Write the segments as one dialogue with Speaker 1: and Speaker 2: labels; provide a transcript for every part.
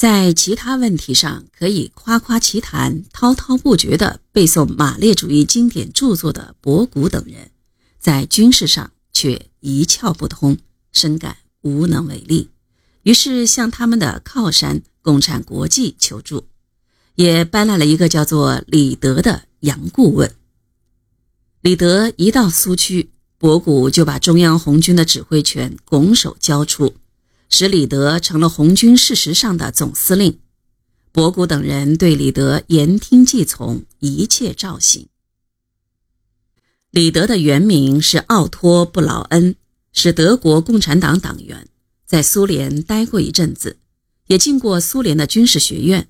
Speaker 1: 在其他问题上可以夸夸其谈、滔滔不绝地背诵马列主义经典著作的博古等人，在军事上却一窍不通，深感无能为力，于是向他们的靠山共产国际求助，也搬来了一个叫做李德的洋顾问。李德一到苏区，博古就把中央红军的指挥权拱手交出。使李德成了红军事实上的总司令，博古等人对李德言听计从，一切照行。李德的原名是奥托·布劳恩，是德国共产党党员，在苏联待过一阵子，也进过苏联的军事学院。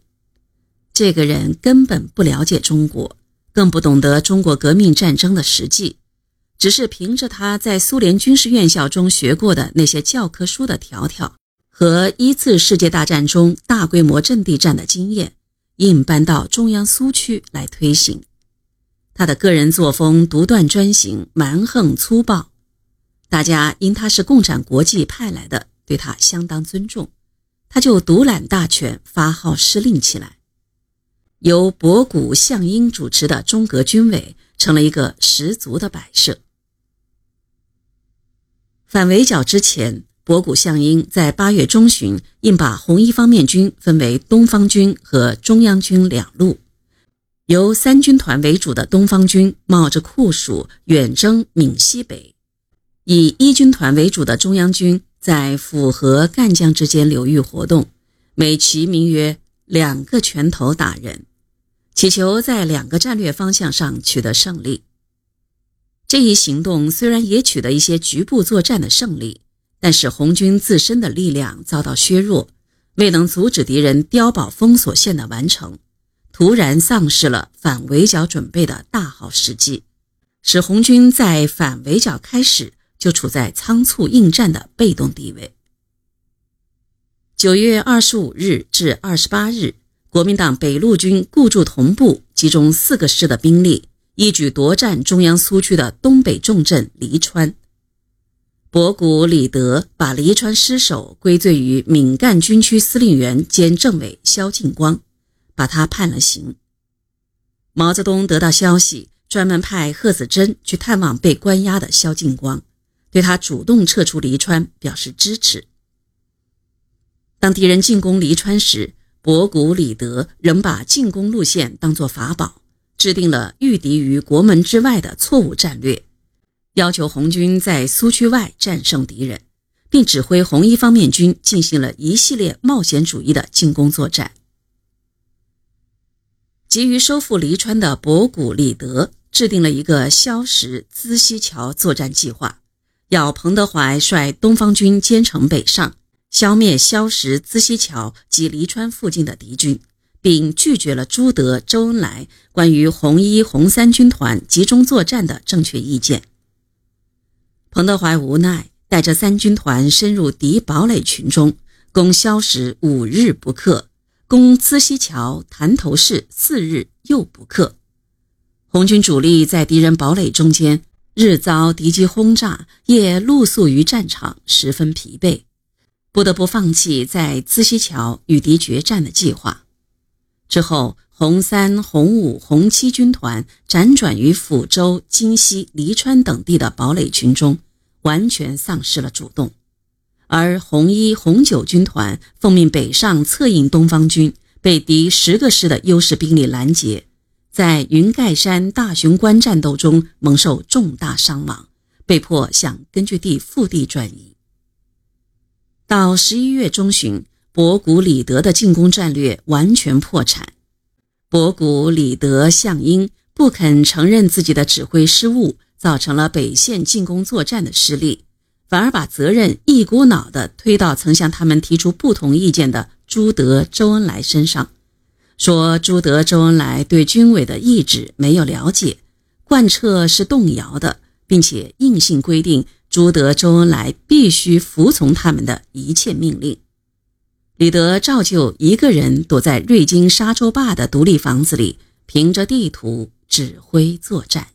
Speaker 1: 这个人根本不了解中国，更不懂得中国革命战争的实际。只是凭着他在苏联军事院校中学过的那些教科书的条条和一次世界大战中大规模阵地战的经验，硬搬到中央苏区来推行。他的个人作风独断专行、蛮横粗暴，大家因他是共产国际派来的，对他相当尊重，他就独揽大权，发号施令起来。由博古、项英主持的中革军委成了一个十足的摆设。反围剿之前，博古、项英在八月中旬应把红一方面军分为东方军和中央军两路，由三军团为主的东方军冒着酷暑远征闽西北，以一军团为主的中央军在抚河、赣江之间流域活动，美其名曰“两个拳头打人”，祈求在两个战略方向上取得胜利。这一行动虽然也取得一些局部作战的胜利，但是红军自身的力量遭到削弱，未能阻止敌人碉堡封锁线的完成，突然丧失了反围剿准备的大好时机，使红军在反围剿开始就处在仓促应战的被动地位。九月二十五日至二十八日，国民党北路军固驻同部，集中四个师的兵力。一举夺占中央苏区的东北重镇黎川。博古、李德把黎川失守归罪于闽赣军区司令员兼政委萧劲光，把他判了刑。毛泽东得到消息，专门派贺子珍去探望被关押的萧劲光，对他主动撤出黎川表示支持。当敌人进攻黎川时，博古、李德仍把进攻路线当作法宝。制定了御敌于国门之外的错误战略，要求红军在苏区外战胜敌人，并指挥红一方面军进行了一系列冒险主义的进攻作战。急于收复黎川的博古、李德制定了一个萧石资溪桥作战计划，要彭德怀率东方军兼程北上，消灭萧石资溪桥及黎川附近的敌军。并拒绝了朱德、周恩来关于红一、红三军团集中作战的正确意见。彭德怀无奈，带着三军团深入敌堡垒群中，攻萧石五日不克，攻资溪桥、潭头市四日又不克。红军主力在敌人堡垒中间，日遭敌机轰炸，夜露宿于战场，十分疲惫，不得不放弃在资溪桥与敌决战的计划。之后，红三、红五、红七军团辗转于抚州、金溪、黎川等地的堡垒群中，完全丧失了主动；而红一、红九军团奉命北上策应东方军，被敌十个师的优势兵力拦截，在云盖山、大雄关战斗中蒙受重大伤亡，被迫向根据地腹地转移。到十一月中旬。博古、李德的进攻战略完全破产。博古、李德、项英不肯承认自己的指挥失误，造成了北线进攻作战的失利，反而把责任一股脑地推到曾向他们提出不同意见的朱德、周恩来身上，说朱德、周恩来对军委的意志没有了解，贯彻是动摇的，并且硬性规定朱德、周恩来必须服从他们的一切命令。李德照旧一个人躲在瑞金沙洲坝的独立房子里，凭着地图指挥作战。